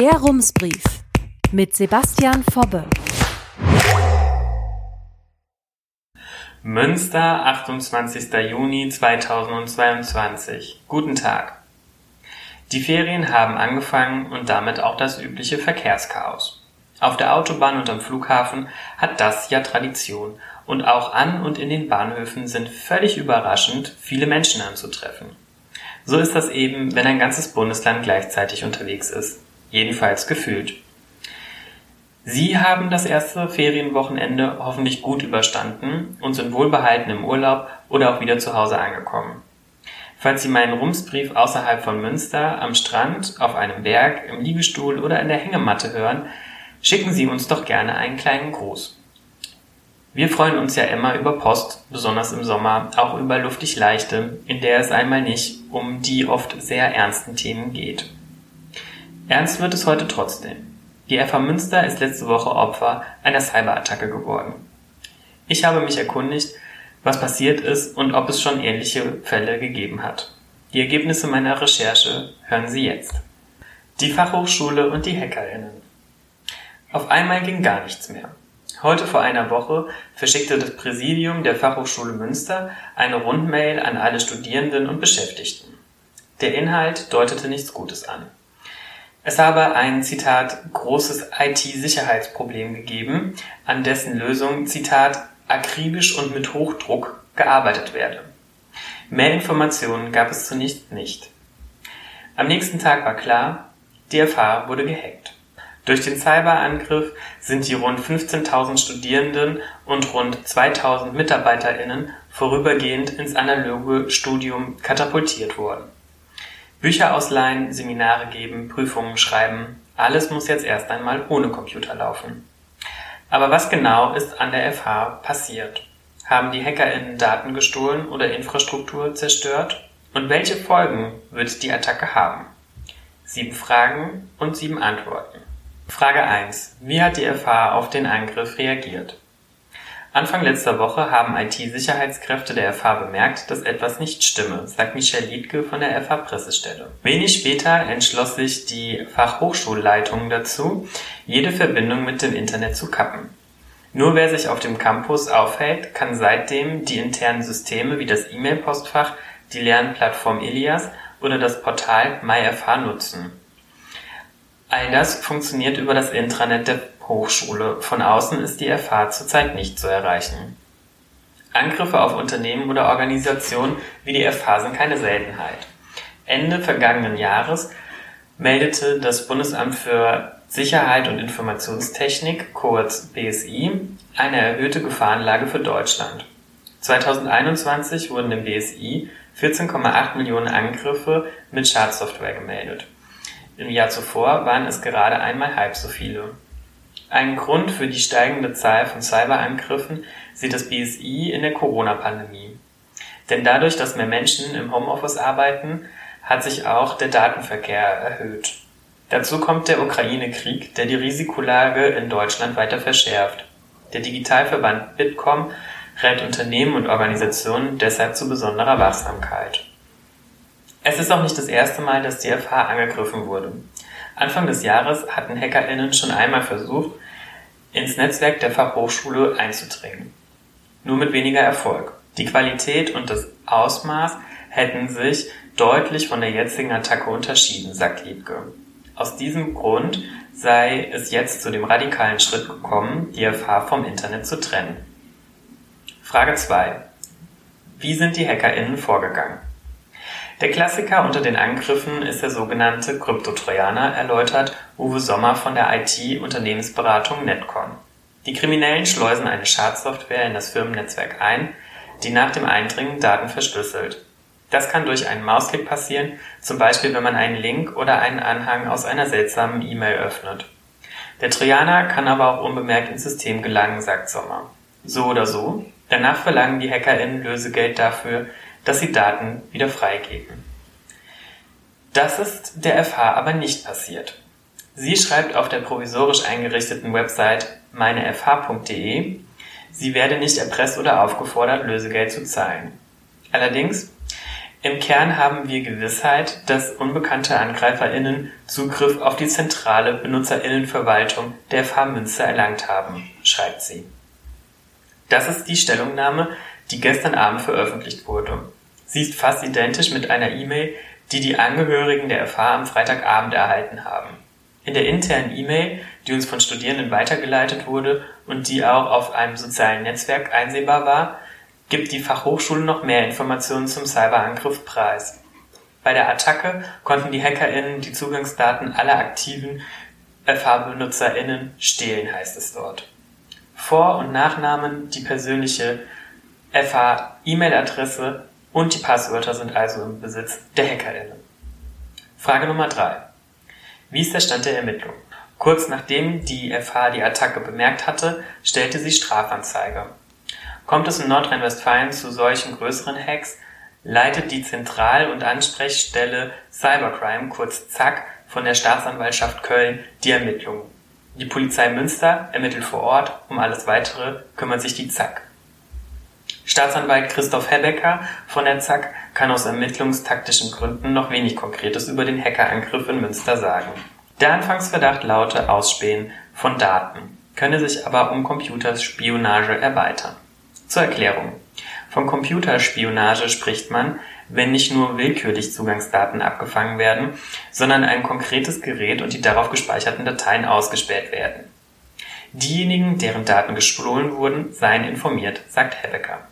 Der Rumsbrief mit Sebastian Fobbe. Münster, 28. Juni 2022. Guten Tag. Die Ferien haben angefangen und damit auch das übliche Verkehrschaos. Auf der Autobahn und am Flughafen hat das ja Tradition und auch an und in den Bahnhöfen sind völlig überraschend viele Menschen anzutreffen. So ist das eben, wenn ein ganzes Bundesland gleichzeitig unterwegs ist. Jedenfalls gefühlt. Sie haben das erste Ferienwochenende hoffentlich gut überstanden und sind wohlbehalten im Urlaub oder auch wieder zu Hause angekommen. Falls Sie meinen Rumsbrief außerhalb von Münster, am Strand, auf einem Berg, im Liegestuhl oder in der Hängematte hören, schicken Sie uns doch gerne einen kleinen Gruß. Wir freuen uns ja immer über Post, besonders im Sommer, auch über luftig leichte, in der es einmal nicht um die oft sehr ernsten Themen geht. Ernst wird es heute trotzdem. Die FH Münster ist letzte Woche Opfer einer Cyberattacke geworden. Ich habe mich erkundigt, was passiert ist und ob es schon ähnliche Fälle gegeben hat. Die Ergebnisse meiner Recherche hören Sie jetzt. Die Fachhochschule und die HackerInnen. Auf einmal ging gar nichts mehr. Heute vor einer Woche verschickte das Präsidium der Fachhochschule Münster eine Rundmail an alle Studierenden und Beschäftigten. Der Inhalt deutete nichts Gutes an. Es habe ein, Zitat, großes IT-Sicherheitsproblem gegeben, an dessen Lösung, Zitat, akribisch und mit Hochdruck gearbeitet werde. Mehr Informationen gab es zunächst nicht. Am nächsten Tag war klar, die FH wurde gehackt. Durch den Cyberangriff sind die rund 15.000 Studierenden und rund 2.000 MitarbeiterInnen vorübergehend ins analoge Studium katapultiert worden. Bücher ausleihen, Seminare geben, Prüfungen schreiben, alles muss jetzt erst einmal ohne Computer laufen. Aber was genau ist an der FH passiert? Haben die HackerInnen Daten gestohlen oder Infrastruktur zerstört? Und welche Folgen wird die Attacke haben? Sieben Fragen und sieben Antworten. Frage 1. Wie hat die FH auf den Angriff reagiert? Anfang letzter Woche haben IT-Sicherheitskräfte der FH bemerkt, dass etwas nicht stimme, sagt Michel Liedke von der FH-Pressestelle. Wenig später entschloss sich die Fachhochschulleitung dazu, jede Verbindung mit dem Internet zu kappen. Nur wer sich auf dem Campus aufhält, kann seitdem die internen Systeme wie das E-Mail-Postfach, die Lernplattform Ilias oder das Portal MyFH nutzen. All das funktioniert über das Intranet der Hochschule, von außen ist die FH zurzeit nicht zu erreichen. Angriffe auf Unternehmen oder Organisationen wie die FH sind keine Seltenheit. Ende vergangenen Jahres meldete das Bundesamt für Sicherheit und Informationstechnik, kurz BSI, eine erhöhte Gefahrenlage für Deutschland. 2021 wurden im BSI 14,8 Millionen Angriffe mit Schadsoftware gemeldet. Im Jahr zuvor waren es gerade einmal halb so viele. Einen Grund für die steigende Zahl von Cyberangriffen sieht das BSI in der Corona-Pandemie. Denn dadurch, dass mehr Menschen im Homeoffice arbeiten, hat sich auch der Datenverkehr erhöht. Dazu kommt der Ukraine-Krieg, der die Risikolage in Deutschland weiter verschärft. Der Digitalverband Bitkom rät Unternehmen und Organisationen deshalb zu besonderer Wachsamkeit. Es ist auch nicht das erste Mal, dass die FH angegriffen wurde. Anfang des Jahres hatten HackerInnen schon einmal versucht, ins Netzwerk der Fachhochschule einzudringen. Nur mit weniger Erfolg. Die Qualität und das Ausmaß hätten sich deutlich von der jetzigen Attacke unterschieden, sagt Liebke. Aus diesem Grund sei es jetzt zu dem radikalen Schritt gekommen, die FH vom Internet zu trennen. Frage 2. Wie sind die HackerInnen vorgegangen? Der Klassiker unter den Angriffen ist der sogenannte Kryptotrojaner, erläutert Uwe Sommer von der IT-Unternehmensberatung Netcon. Die Kriminellen schleusen eine Schadsoftware in das Firmennetzwerk ein, die nach dem Eindringen Daten verschlüsselt. Das kann durch einen Mausklick passieren, zum Beispiel wenn man einen Link oder einen Anhang aus einer seltsamen E-Mail öffnet. Der Trojaner kann aber auch unbemerkt ins System gelangen, sagt Sommer. So oder so, danach verlangen die HackerInnen Lösegeld dafür, dass sie Daten wieder freigeben. Das ist der FH aber nicht passiert. Sie schreibt auf der provisorisch eingerichteten Website meinefh.de, sie werde nicht erpresst oder aufgefordert, Lösegeld zu zahlen. Allerdings, Im Kern haben wir Gewissheit, dass unbekannte AngreiferInnen Zugriff auf die zentrale BenutzerInnenverwaltung der FH Münster erlangt haben, schreibt sie. Das ist die Stellungnahme, die gestern Abend veröffentlicht wurde. Sie ist fast identisch mit einer E-Mail, die die Angehörigen der FH am Freitagabend erhalten haben. In der internen E-Mail, die uns von Studierenden weitergeleitet wurde und die auch auf einem sozialen Netzwerk einsehbar war, gibt die Fachhochschule noch mehr Informationen zum Cyberangriff preis. Bei der Attacke konnten die HackerInnen die Zugangsdaten aller aktiven FH-BenutzerInnen stehlen, heißt es dort. Vor- und Nachnamen, die persönliche FH-E-Mail-Adresse und die Passwörter sind also im Besitz der HackerInnen. Frage Nummer drei: Wie ist der Stand der Ermittlungen? Kurz nachdem die FH die Attacke bemerkt hatte, stellte sie Strafanzeige. Kommt es in Nordrhein-Westfalen zu solchen größeren Hacks, leitet die Zentral- und Ansprechstelle Cybercrime kurz ZAK von der Staatsanwaltschaft Köln die Ermittlungen. Die Polizei Münster ermittelt vor Ort, um alles weitere kümmert sich die ZAK. Staatsanwalt Christoph Hebecker von der ZAK kann aus ermittlungstaktischen Gründen noch wenig Konkretes über den Hackerangriff in Münster sagen. Der Anfangsverdacht laute Ausspähen von Daten, könne sich aber um Computerspionage erweitern. Zur Erklärung. Von Computerspionage spricht man, wenn nicht nur willkürlich Zugangsdaten abgefangen werden, sondern ein konkretes Gerät und die darauf gespeicherten Dateien ausgespäht werden. Diejenigen, deren Daten gestohlen wurden, seien informiert, sagt Hebecker.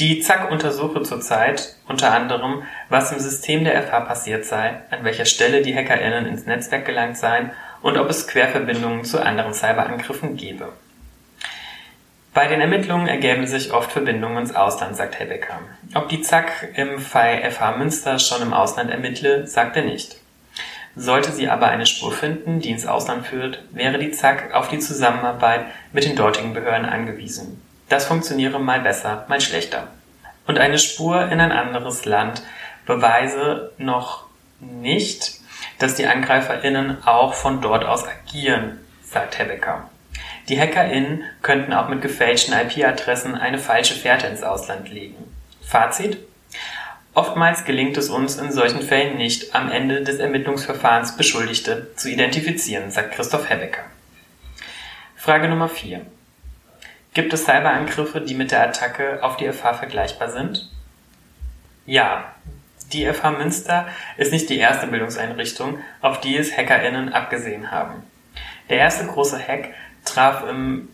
Die ZAK untersuche zurzeit unter anderem, was im System der FH passiert sei, an welcher Stelle die HackerInnen ins Netzwerk gelangt seien und ob es Querverbindungen zu anderen Cyberangriffen gebe. Bei den Ermittlungen ergäben sich oft Verbindungen ins Ausland, sagt Hebecker. Ob die ZAK im Fall FH Münster schon im Ausland ermittle, sagt er nicht. Sollte sie aber eine Spur finden, die ins Ausland führt, wäre die ZAK auf die Zusammenarbeit mit den dortigen Behörden angewiesen. Das funktioniere mal besser, mal schlechter. Und eine Spur in ein anderes Land beweise noch nicht, dass die AngreiferInnen auch von dort aus agieren, sagt Hebecker. Die HackerInnen könnten auch mit gefälschten IP-Adressen eine falsche Fährte ins Ausland legen. Fazit? Oftmals gelingt es uns in solchen Fällen nicht, am Ende des Ermittlungsverfahrens Beschuldigte zu identifizieren, sagt Christoph Hebecker. Frage Nummer 4. Gibt es Cyberangriffe, die mit der Attacke auf die FH vergleichbar sind? Ja. Die FH Münster ist nicht die erste Bildungseinrichtung, auf die es HackerInnen abgesehen haben. Der erste große Hack traf im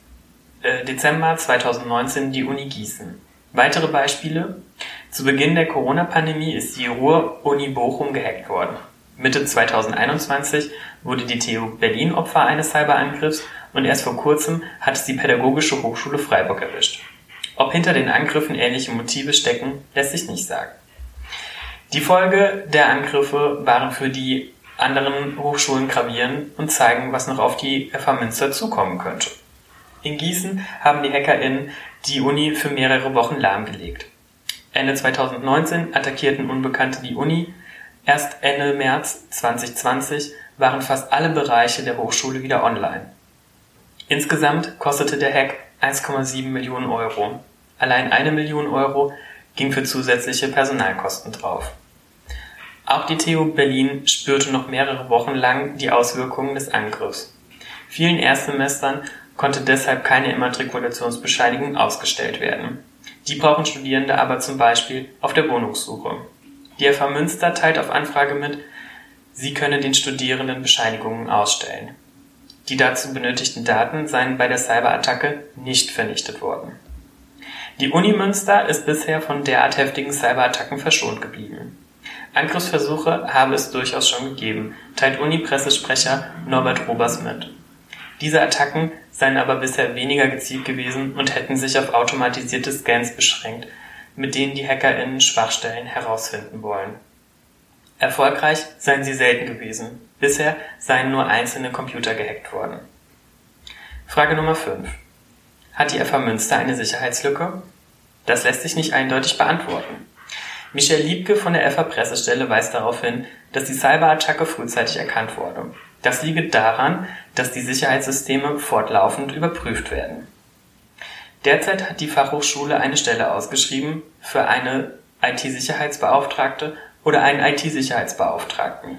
äh, Dezember 2019 die Uni Gießen. Weitere Beispiele? Zu Beginn der Corona-Pandemie ist die Ruhr-Uni Bochum gehackt worden. Mitte 2021 wurde die TU Berlin Opfer eines Cyberangriffs und erst vor kurzem hat es die Pädagogische Hochschule Freiburg erwischt. Ob hinter den Angriffen ähnliche Motive stecken, lässt sich nicht sagen. Die Folge der Angriffe waren für die anderen Hochschulen gravierend und zeigen, was noch auf die FH Münster zukommen könnte. In Gießen haben die HackerInnen die Uni für mehrere Wochen lahmgelegt. Ende 2019 attackierten Unbekannte die Uni. Erst Ende März 2020 waren fast alle Bereiche der Hochschule wieder online. Insgesamt kostete der Hack 1,7 Millionen Euro. Allein eine Million Euro ging für zusätzliche Personalkosten drauf. Auch die TU Berlin spürte noch mehrere Wochen lang die Auswirkungen des Angriffs. Vielen Erstsemestern konnte deshalb keine Immatrikulationsbescheinigung ausgestellt werden. Die brauchen Studierende aber zum Beispiel auf der Wohnungssuche. Die FH Münster teilt auf Anfrage mit, sie könne den Studierenden Bescheinigungen ausstellen. Die dazu benötigten Daten seien bei der Cyberattacke nicht vernichtet worden. Die Uni Münster ist bisher von derart heftigen Cyberattacken verschont geblieben. Angriffsversuche habe es durchaus schon gegeben, teilt Uni-Pressesprecher Norbert Robers mit. Diese Attacken seien aber bisher weniger gezielt gewesen und hätten sich auf automatisierte Scans beschränkt, mit denen die HackerInnen Schwachstellen herausfinden wollen. Erfolgreich seien sie selten gewesen. Bisher seien nur einzelne Computer gehackt worden. Frage Nummer 5. Hat die FH Münster eine Sicherheitslücke? Das lässt sich nicht eindeutig beantworten. Michel Liebke von der FH Pressestelle weist darauf hin, dass die Cyberattacke frühzeitig erkannt wurde. Das liege daran, dass die Sicherheitssysteme fortlaufend überprüft werden. Derzeit hat die Fachhochschule eine Stelle ausgeschrieben für eine IT-Sicherheitsbeauftragte oder einen IT-Sicherheitsbeauftragten?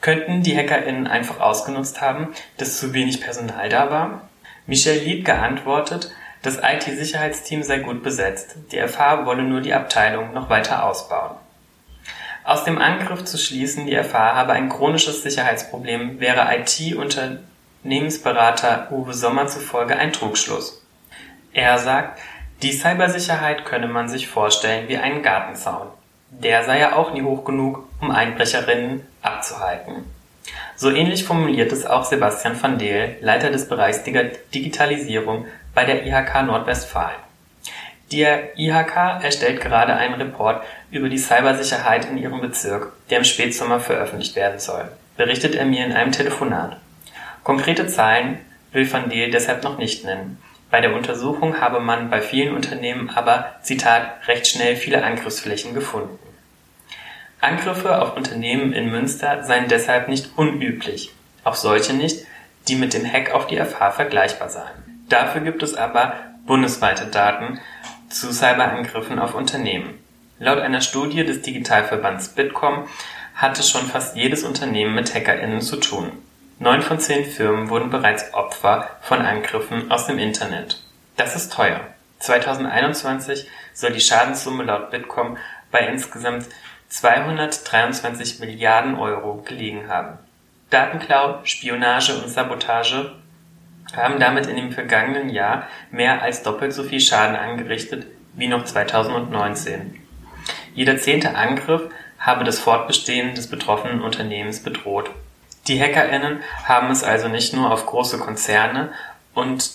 Könnten die HackerInnen einfach ausgenutzt haben, dass zu wenig Personal da war? Michel Lied geantwortet, das IT-Sicherheitsteam sei gut besetzt, die FH wolle nur die Abteilung noch weiter ausbauen. Aus dem Angriff zu schließen, die FH habe ein chronisches Sicherheitsproblem, wäre IT-Unternehmensberater Uwe Sommer zufolge ein Trugschluss. Er sagt, die Cybersicherheit könne man sich vorstellen wie einen Gartenzaun. Der sei ja auch nie hoch genug, um Einbrecherinnen abzuhalten. So ähnlich formuliert es auch Sebastian van Deel, Leiter des Bereichs Digitalisierung bei der IHK Nordwestfalen. Die IHK erstellt gerade einen Report über die Cybersicherheit in ihrem Bezirk, der im Spätsommer veröffentlicht werden soll, berichtet er mir in einem Telefonat. Konkrete Zahlen will van Deel deshalb noch nicht nennen. Bei der Untersuchung habe man bei vielen Unternehmen aber, Zitat, recht schnell viele Angriffsflächen gefunden. Angriffe auf Unternehmen in Münster seien deshalb nicht unüblich, auch solche nicht, die mit dem Hack auf die FH vergleichbar seien. Dafür gibt es aber bundesweite Daten zu Cyberangriffen auf Unternehmen. Laut einer Studie des Digitalverbands Bitkom hatte schon fast jedes Unternehmen mit HackerInnen zu tun. Neun von zehn Firmen wurden bereits Opfer von Angriffen aus dem Internet. Das ist teuer. 2021 soll die Schadenssumme laut Bitkom bei insgesamt 223 Milliarden Euro gelegen haben. Datenklau, Spionage und Sabotage haben damit in dem vergangenen Jahr mehr als doppelt so viel Schaden angerichtet wie noch 2019. Jeder zehnte Angriff habe das Fortbestehen des betroffenen Unternehmens bedroht. Die HackerInnen haben es also nicht nur auf große Konzerne und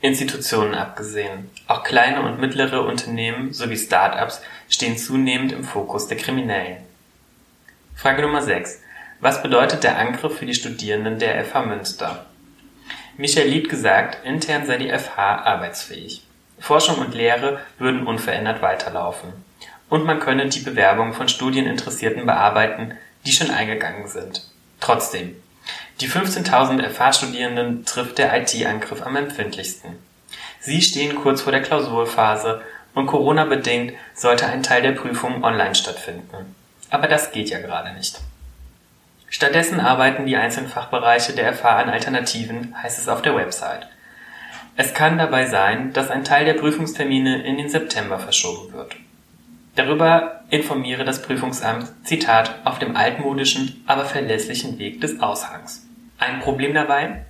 Institutionen abgesehen. Auch kleine und mittlere Unternehmen sowie Start-ups stehen zunehmend im Fokus der Kriminellen. Frage Nummer 6. Was bedeutet der Angriff für die Studierenden der FH Münster? Michael Lied gesagt, intern sei die FH arbeitsfähig. Forschung und Lehre würden unverändert weiterlaufen. Und man könne die Bewerbung von Studieninteressierten bearbeiten, die schon eingegangen sind. Trotzdem, die 15.000 FH-Studierenden trifft der IT-Angriff am empfindlichsten. Sie stehen kurz vor der Klausurphase und Corona-bedingt sollte ein Teil der Prüfungen online stattfinden. Aber das geht ja gerade nicht. Stattdessen arbeiten die einzelnen Fachbereiche der FH an Alternativen, heißt es auf der Website. Es kann dabei sein, dass ein Teil der Prüfungstermine in den September verschoben wird. Darüber informiere das Prüfungsamt, Zitat, auf dem altmodischen, aber verlässlichen Weg des Aushangs. Ein Problem dabei?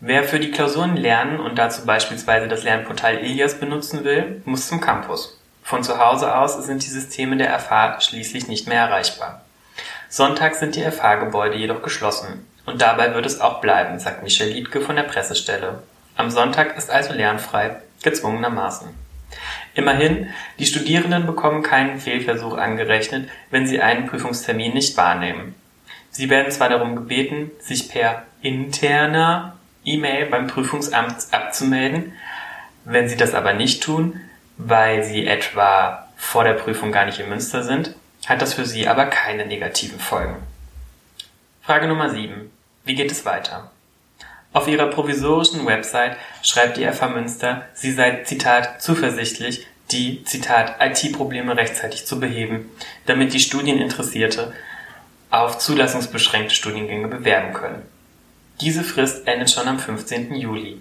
Wer für die Klausuren lernen und dazu beispielsweise das Lernportal Ilias benutzen will, muss zum Campus. Von zu Hause aus sind die Systeme der FH schließlich nicht mehr erreichbar. Sonntags sind die FH-Gebäude jedoch geschlossen. Und dabei wird es auch bleiben, sagt Michel Liedke von der Pressestelle. Am Sonntag ist also lernfrei, gezwungenermaßen. Immerhin, die Studierenden bekommen keinen Fehlversuch angerechnet, wenn sie einen Prüfungstermin nicht wahrnehmen. Sie werden zwar darum gebeten, sich per interner E-Mail beim Prüfungsamt abzumelden. Wenn Sie das aber nicht tun, weil Sie etwa vor der Prüfung gar nicht in Münster sind, hat das für Sie aber keine negativen Folgen. Frage Nummer 7. Wie geht es weiter? Auf ihrer provisorischen Website schreibt die FH Münster, sie sei, Zitat, zuversichtlich, die, Zitat, IT-Probleme rechtzeitig zu beheben, damit die Studieninteressierte auf zulassungsbeschränkte Studiengänge bewerben können. Diese Frist endet schon am 15. Juli.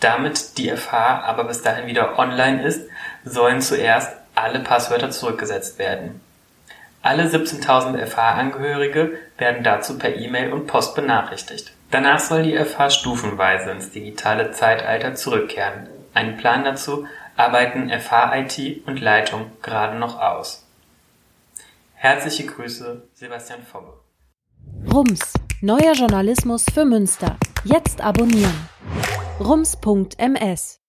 Damit die FH aber bis dahin wieder online ist, sollen zuerst alle Passwörter zurückgesetzt werden. Alle 17.000 FH-Angehörige werden dazu per E-Mail und Post benachrichtigt. Danach soll die FH stufenweise ins digitale Zeitalter zurückkehren. Einen Plan dazu arbeiten FH-IT und Leitung gerade noch aus. Herzliche Grüße, Sebastian Fobbe. Rums Neuer Journalismus für Münster. Jetzt abonnieren. rums.ms